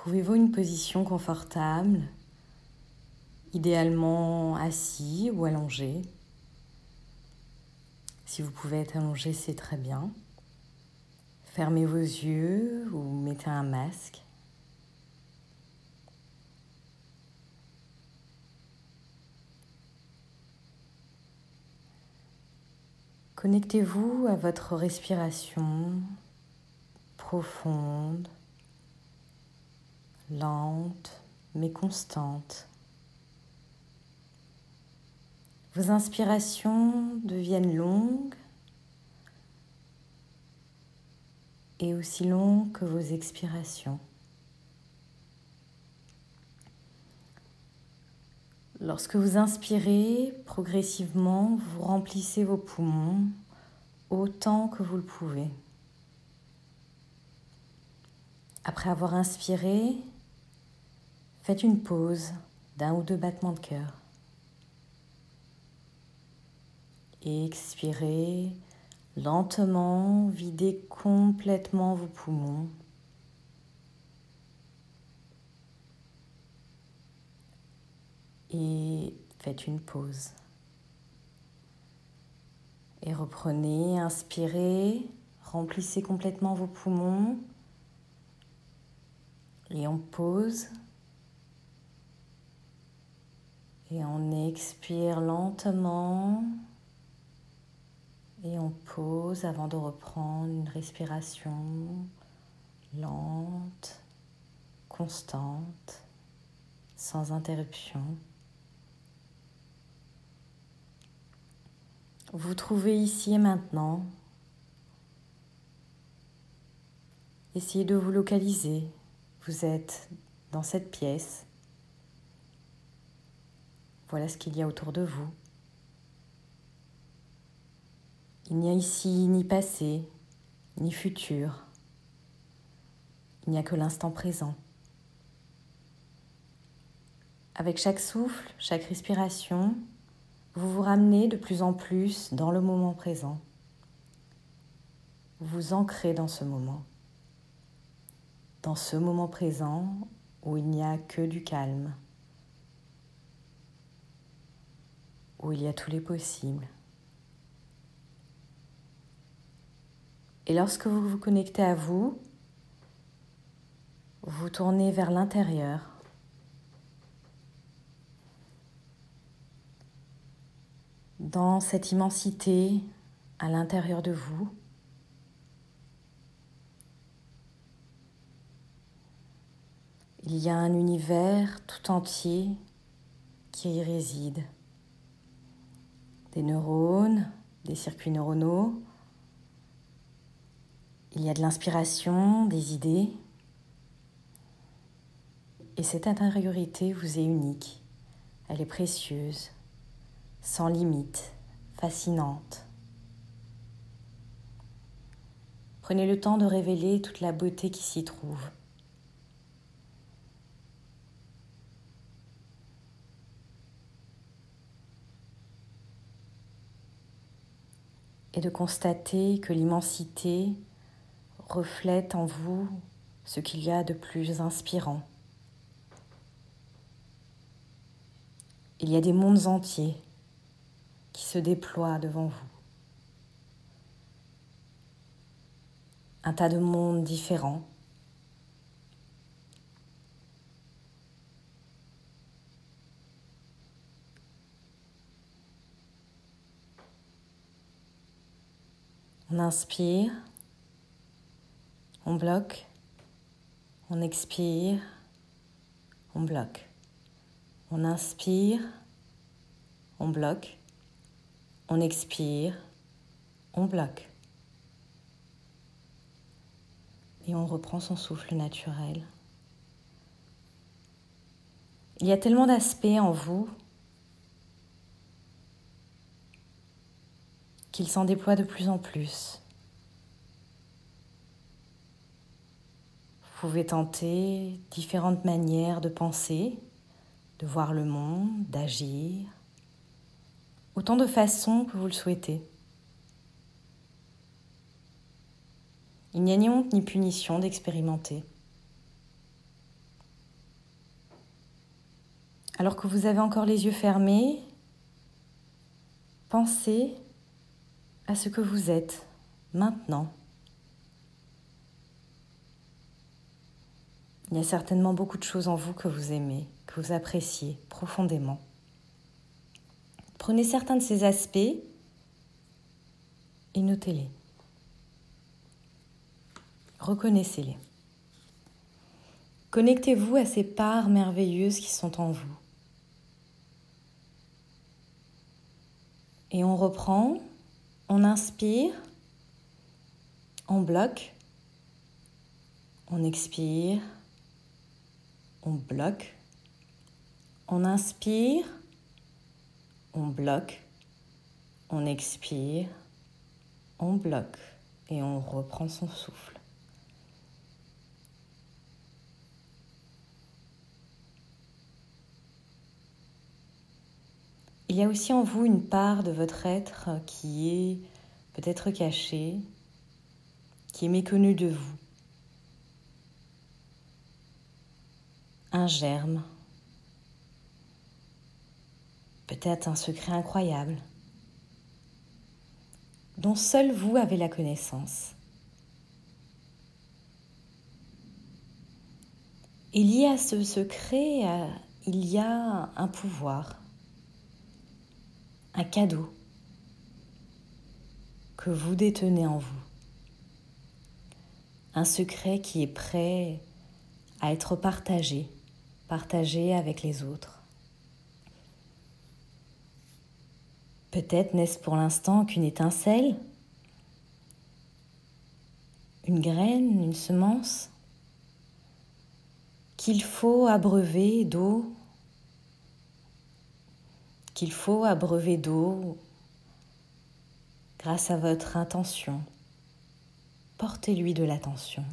Trouvez-vous une position confortable, idéalement assis ou allongé? Si vous pouvez être allongé, c'est très bien. Fermez vos yeux ou mettez un masque. Connectez-vous à votre respiration profonde, lente mais constante. Vos inspirations deviennent longues et aussi longues que vos expirations. Lorsque vous inspirez, progressivement, vous remplissez vos poumons autant que vous le pouvez. Après avoir inspiré, faites une pause d'un ou deux battements de cœur. Expirez lentement, videz complètement vos poumons. et faites une pause. Et reprenez, inspirez, remplissez complètement vos poumons et on pause. Et on expire lentement et on pose avant de reprendre une respiration lente, constante, sans interruption. Vous trouvez ici et maintenant. Essayez de vous localiser. Vous êtes dans cette pièce. Voilà ce qu'il y a autour de vous. Il n'y a ici ni passé, ni futur. Il n'y a que l'instant présent. Avec chaque souffle, chaque respiration, vous vous ramenez de plus en plus dans le moment présent. Vous vous ancrez dans ce moment. Dans ce moment présent où il n'y a que du calme. Où il y a tous les possibles. Et lorsque vous vous connectez à vous, vous tournez vers l'intérieur dans cette immensité à l'intérieur de vous. Il y a un univers tout entier qui y réside. Des neurones, des circuits neuronaux. Il y a de l'inspiration, des idées. Et cette intériorité vous est unique. Elle est précieuse sans limite, fascinante. Prenez le temps de révéler toute la beauté qui s'y trouve. Et de constater que l'immensité reflète en vous ce qu'il y a de plus inspirant. Il y a des mondes entiers qui se déploie devant vous. Un tas de mondes différents. Inspire, on bloque, on expire, on bloque. On inspire, on bloque, on expire, on bloque. Et on reprend son souffle naturel. Il y a tellement d'aspects en vous qu'il s'en déploie de plus en plus. Vous pouvez tenter différentes manières de penser, de voir le monde, d'agir, autant de façons que vous le souhaitez. Il n'y a ni honte ni punition d'expérimenter. Alors que vous avez encore les yeux fermés, pensez à ce que vous êtes maintenant. Il y a certainement beaucoup de choses en vous que vous aimez, que vous appréciez profondément. Prenez certains de ces aspects et notez-les. Reconnaissez-les. Connectez-vous à ces parts merveilleuses qui sont en vous. Et on reprend, on inspire, on bloque, on expire, on bloque, on inspire, on bloque, on expire, on bloque et on reprend son souffle. Il y a aussi en vous une part de votre être qui est peut-être cachée, qui est méconnue de vous. Un germe, peut-être un secret incroyable, dont seul vous avez la connaissance. Et lié à ce secret, il y a un pouvoir un cadeau que vous détenez en vous. Un secret qui est prêt à être partagé, partagé avec les autres. Peut-être n'est-ce pour l'instant qu'une étincelle, une graine, une semence qu'il faut abreuver d'eau qu'il faut abreuver d'eau grâce à votre intention. Portez-lui de l'attention.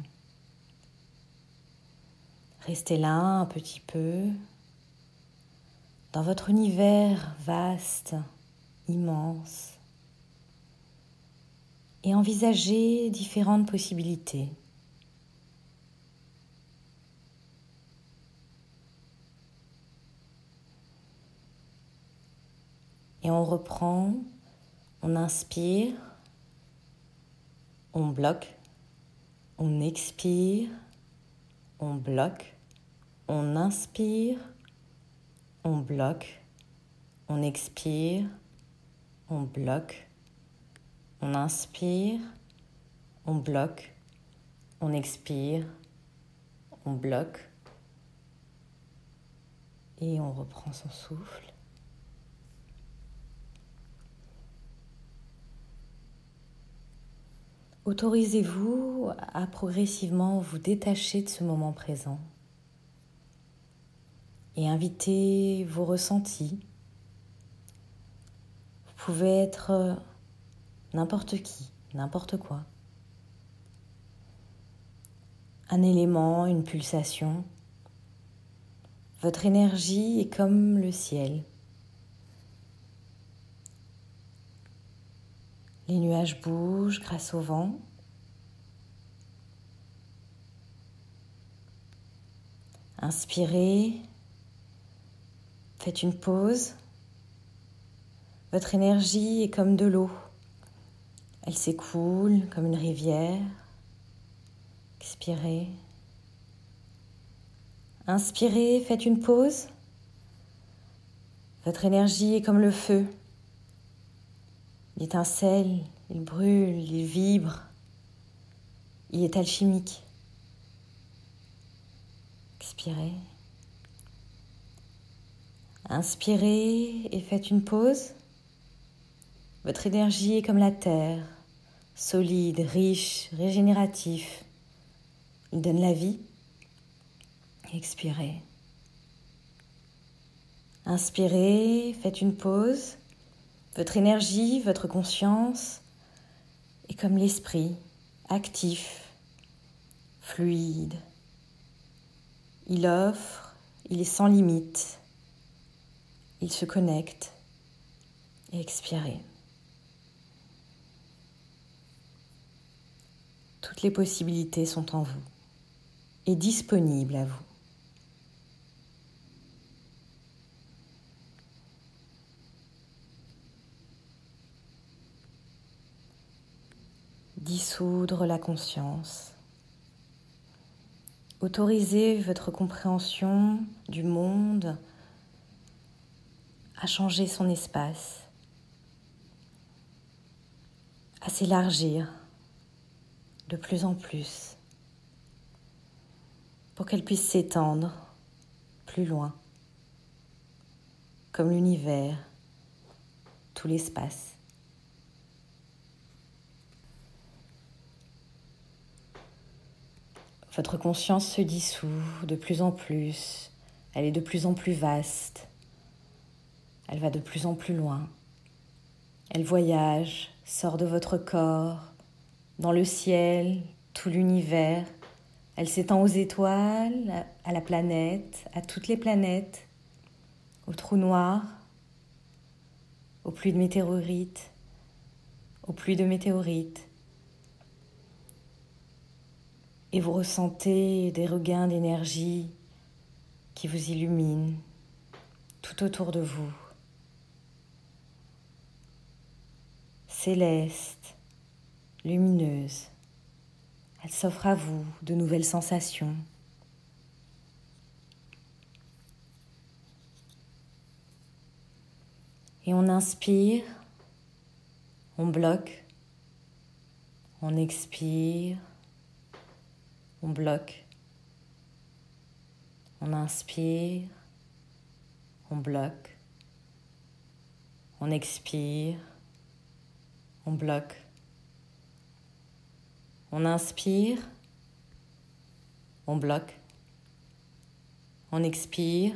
Restez là un petit peu dans votre univers vaste, immense, et envisagez différentes possibilités. Et on reprend, on inspire, on bloque, on expire, on bloque, on inspire, on bloque, on expire, on bloque, on inspire, on bloque, on expire, on bloque et on reprend son souffle. Autorisez-vous à progressivement vous détacher de ce moment présent et invitez vos ressentis. Vous pouvez être n'importe qui, n'importe quoi. Un élément, une pulsation. Votre énergie est comme le ciel. Les nuages bougent grâce au vent. Inspirez, faites une pause. Votre énergie est comme de l'eau. Elle s'écoule comme une rivière. Expirez. Inspirez, faites une pause. Votre énergie est comme le feu. Il étincelle, il brûle, il vibre. Il est alchimique. Expirez. Inspirez et faites une pause. Votre énergie est comme la terre, solide, riche, régénératif. Il donne la vie. Expirez. Inspirez, faites une pause. Votre énergie, votre conscience est comme l'esprit, actif, fluide. Il offre, il est sans limite. Il se connecte et expirez. Toutes les possibilités sont en vous et disponibles à vous. Dissoudre la conscience. Autorisez votre compréhension du monde à changer son espace, à s'élargir de plus en plus pour qu'elle puisse s'étendre plus loin, comme l'univers, tout l'espace. Votre conscience se dissout de plus en plus, elle est de plus en plus vaste, elle va de plus en plus loin, elle voyage, sort de votre corps, dans le ciel, tout l'univers, elle s'étend aux étoiles, à la planète, à toutes les planètes, aux trous noirs, aux pluies de météorites, aux pluies de météorites. Et vous ressentez des regains d'énergie qui vous illuminent tout autour de vous. Céleste, lumineuse. Elle s'offre à vous de nouvelles sensations. Et on inspire, on bloque, on expire, on bloque, on inspire, on bloque, on expire, on bloque. On inspire, on bloque. On expire,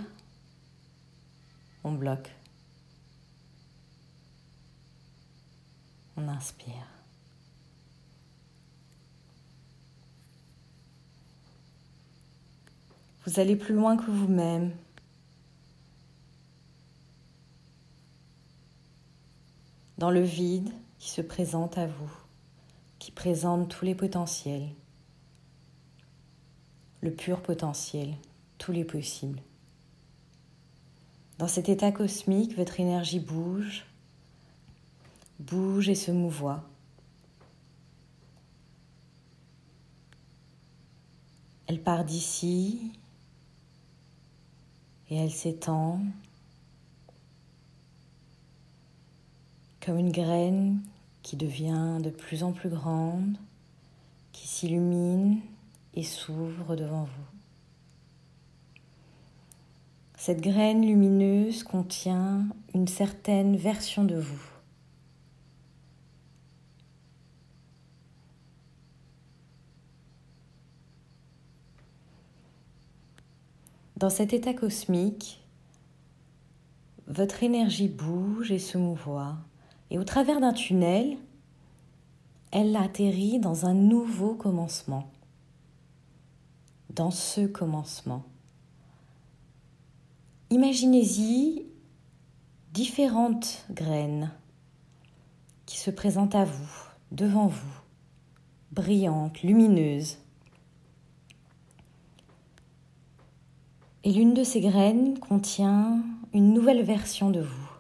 on bloque. On inspire. Vous allez plus loin que vous-même. Dans le vide qui se présente à vous qui présente tous les potentiels, le pur potentiel, tous les possibles. Dans cet état cosmique, votre énergie bouge, bouge et se mouvoie. Elle part d'ici et elle s'étend comme une graine qui devient de plus en plus grande, qui s'illumine et s'ouvre devant vous. Cette graine lumineuse contient une certaine version de vous. Dans cet état cosmique, votre énergie bouge et se mouvoie et au travers d'un tunnel, elle atterrit dans un nouveau commencement. Dans ce commencement. Imaginez-y différentes graines qui se présentent à vous, devant vous, brillantes, lumineuses. Et l'une de ces graines contient une nouvelle version de vous.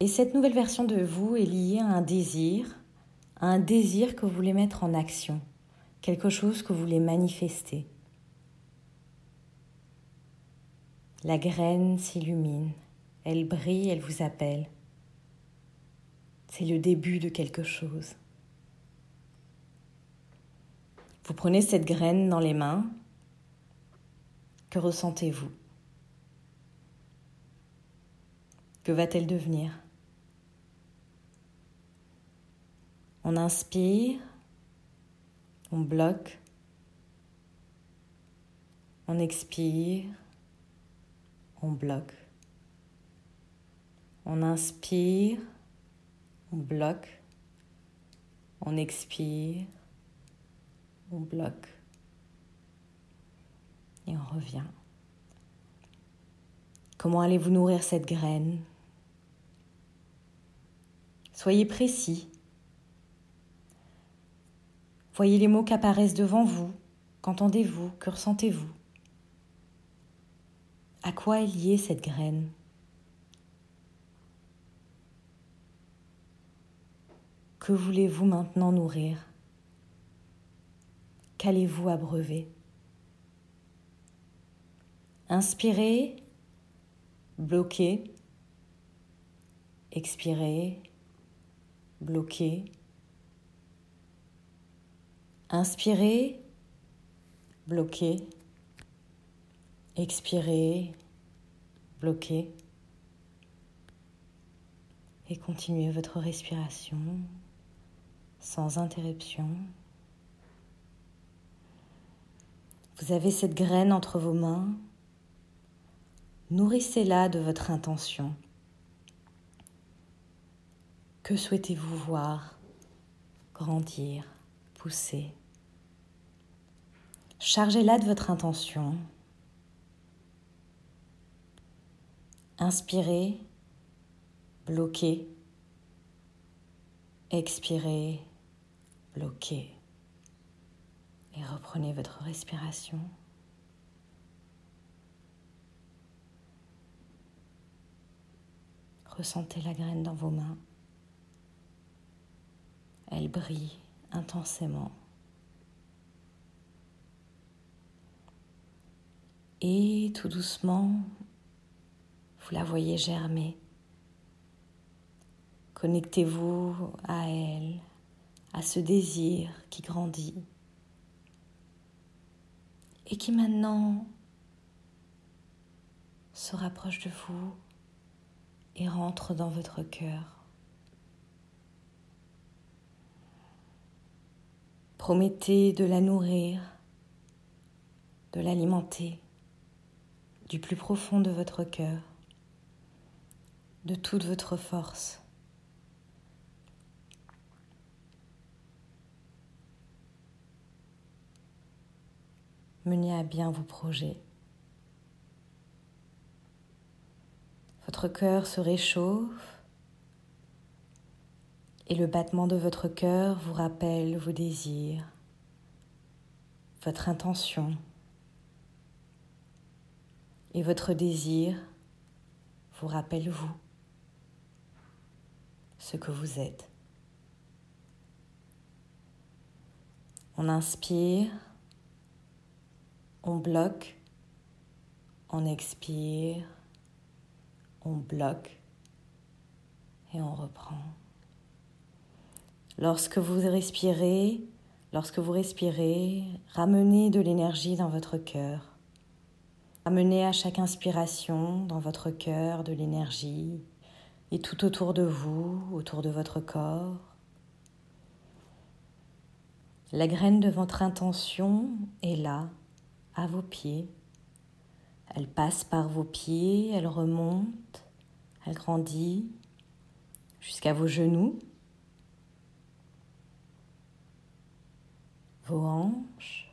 Et cette nouvelle version de vous est liée à un désir, à un désir que vous voulez mettre en action, quelque chose que vous voulez manifester. La graine s'illumine, elle brille, elle vous appelle. C'est le début de quelque chose. Vous prenez cette graine dans les mains. Que ressentez-vous? Que va-t-elle devenir? On inspire, on bloque, on expire, on bloque. On inspire, on bloque, on expire, on bloque. Et on revient. Comment allez-vous nourrir cette graine? Soyez précis. Voyez les mots qui apparaissent devant vous. Qu'entendez-vous? Que ressentez-vous? À quoi est liée cette graine? Que voulez-vous maintenant nourrir? Qu'allez-vous abreuver? Inspirez, bloquez, expirez, bloquez. Inspirez, bloquez, expirez, bloquez. Et continuez votre respiration sans interruption. Vous avez cette graine entre vos mains. Nourrissez-la de votre intention. Que souhaitez-vous voir grandir, pousser? Chargez-la de votre intention. Inspirez, bloquez, expirez, bloquez. Et reprenez votre respiration. Ressentez la graine dans vos mains. Elle brille intensément. Et tout doucement, vous la voyez germer. Connectez-vous à elle, à ce désir qui grandit et qui maintenant se rapproche de vous et rentre dans votre cœur. Promettez de la nourrir, de l'alimenter du plus profond de votre cœur, de toute votre force. Menez à bien vos projets. Votre cœur se réchauffe et le battement de votre cœur vous rappelle vos désirs, votre intention. Et votre désir vous rappelle vous, ce que vous êtes. On inspire, on bloque, on expire, on bloque et on reprend. Lorsque vous respirez, lorsque vous respirez, ramenez de l'énergie dans votre cœur. Ramenez à chaque inspiration dans votre cœur de l'énergie et tout autour de vous, autour de votre corps. La graine de votre intention est là, à vos pieds. Elle passe par vos pieds, elle remonte, elle grandit jusqu'à vos genoux. vos hanches,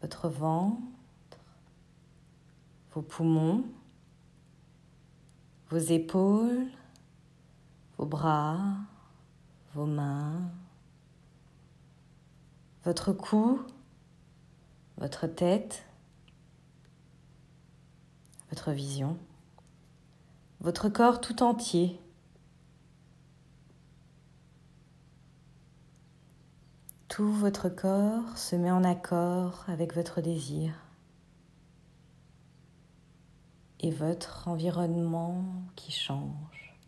votre ventre, vos poumons, vos épaules, vos bras, vos mains, votre cou, votre tête, votre vision, votre corps tout entier Tout votre corps se met en accord avec votre désir et votre environnement qui change.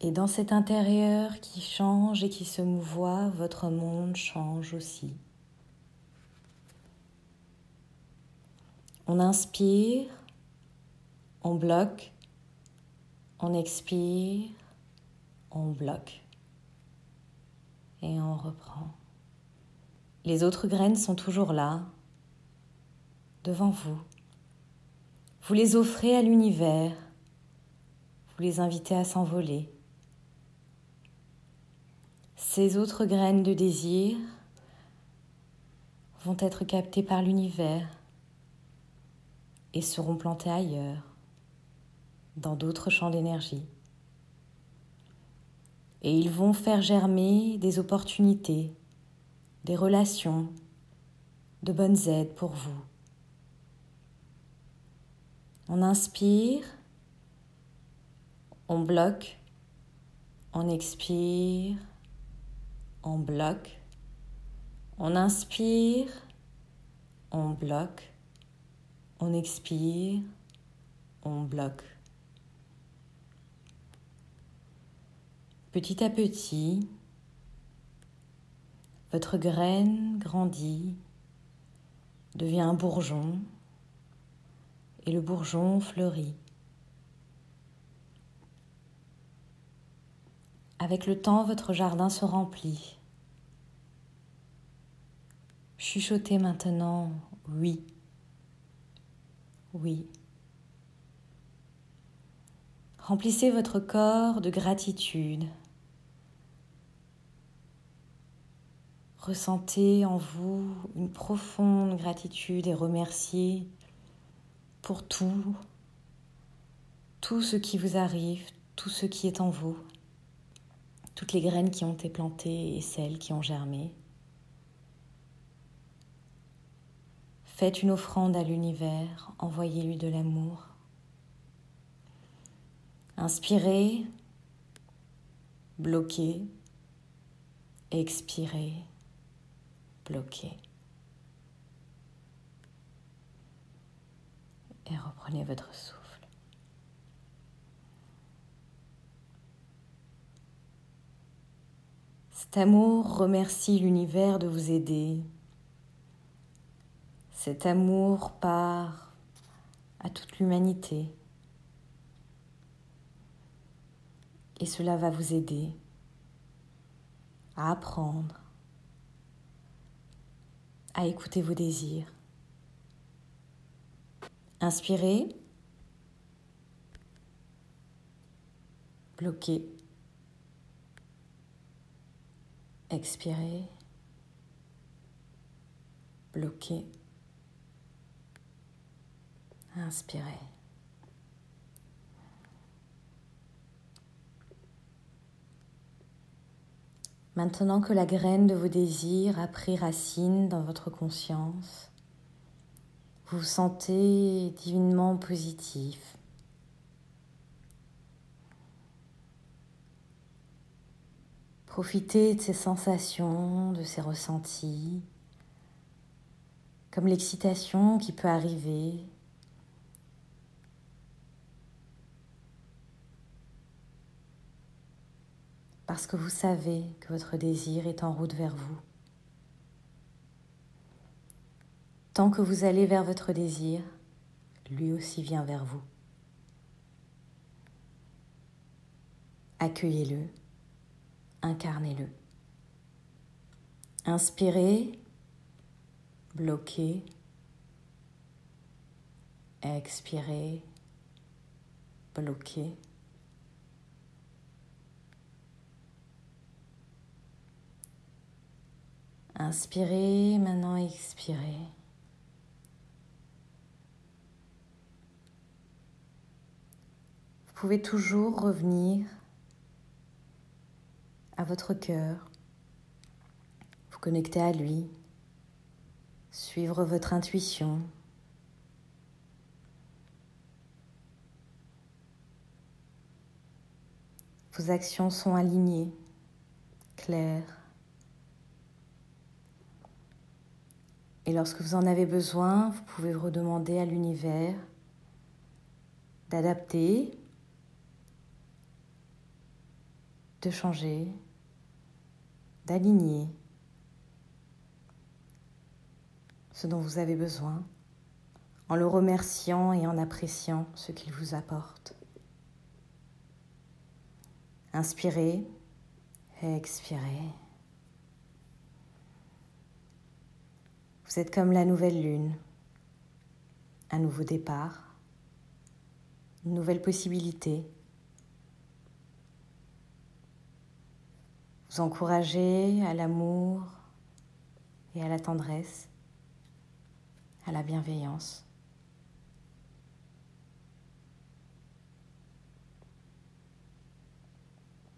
Et dans cet intérieur qui change et qui se mouvoie, votre monde change aussi. On inspire, on bloque, on expire, on bloque et on reprend. Les autres graines sont toujours là, devant vous. Vous les offrez à l'univers, vous les invitez à s'envoler. Ces autres graines de désir vont être captées par l'univers et seront plantées ailleurs, dans d'autres champs d'énergie et ils vont faire germer des opportunités, des relations, de bonnes aides pour vous. On inspire, on bloque, On expire, on bloque. On inspire, on bloque. On expire, on bloque. Petit à petit, votre graine grandit, devient un bourgeon, et le bourgeon fleurit. Avec le temps, votre jardin se remplit. Chuchotez maintenant oui, oui. Remplissez votre corps de gratitude. Ressentez en vous une profonde gratitude et remerciez pour tout, tout ce qui vous arrive, tout ce qui est en vous toutes les graines qui ont été plantées et celles qui ont germé. Faites une offrande à l'univers, envoyez-lui de l'amour. Inspirez, bloquez, expirez, bloquez. Et reprenez votre souffle. Cet amour remercie l'univers de vous aider. Cet amour part à toute l'humanité. Et cela va vous aider à apprendre, à écouter vos désirs. Inspirez, bloquez. Expirez. Bloquez. Inspirez. Maintenant que la graine de vos désirs a pris racine dans votre conscience, vous vous sentez divinement positif, Profitez de ces sensations, de ces ressentis, comme l'excitation qui peut arriver. Parce que vous savez que votre désir est en route vers vous. Tant que vous allez vers votre désir, lui aussi vient vers vous. Accueillez-le incarnez-le. Inspirez, bloquez, expirez, bloquez. Inspirez, maintenant expirez. Vous pouvez toujours revenir à votre cœur, vous connecter à lui, suivre votre intuition. Vos actions sont alignées, claires. Et lorsque vous en avez besoin, vous pouvez redemander à l'univers d'adapter, de changer, d'aligner ce dont vous avez besoin en le remerciant et en appréciant ce qu'il vous apporte. Inspirez et expirez. Vous êtes comme la nouvelle lune, un nouveau départ, une nouvelle possibilité. Vous encourager à l'amour et à la tendresse, à la bienveillance.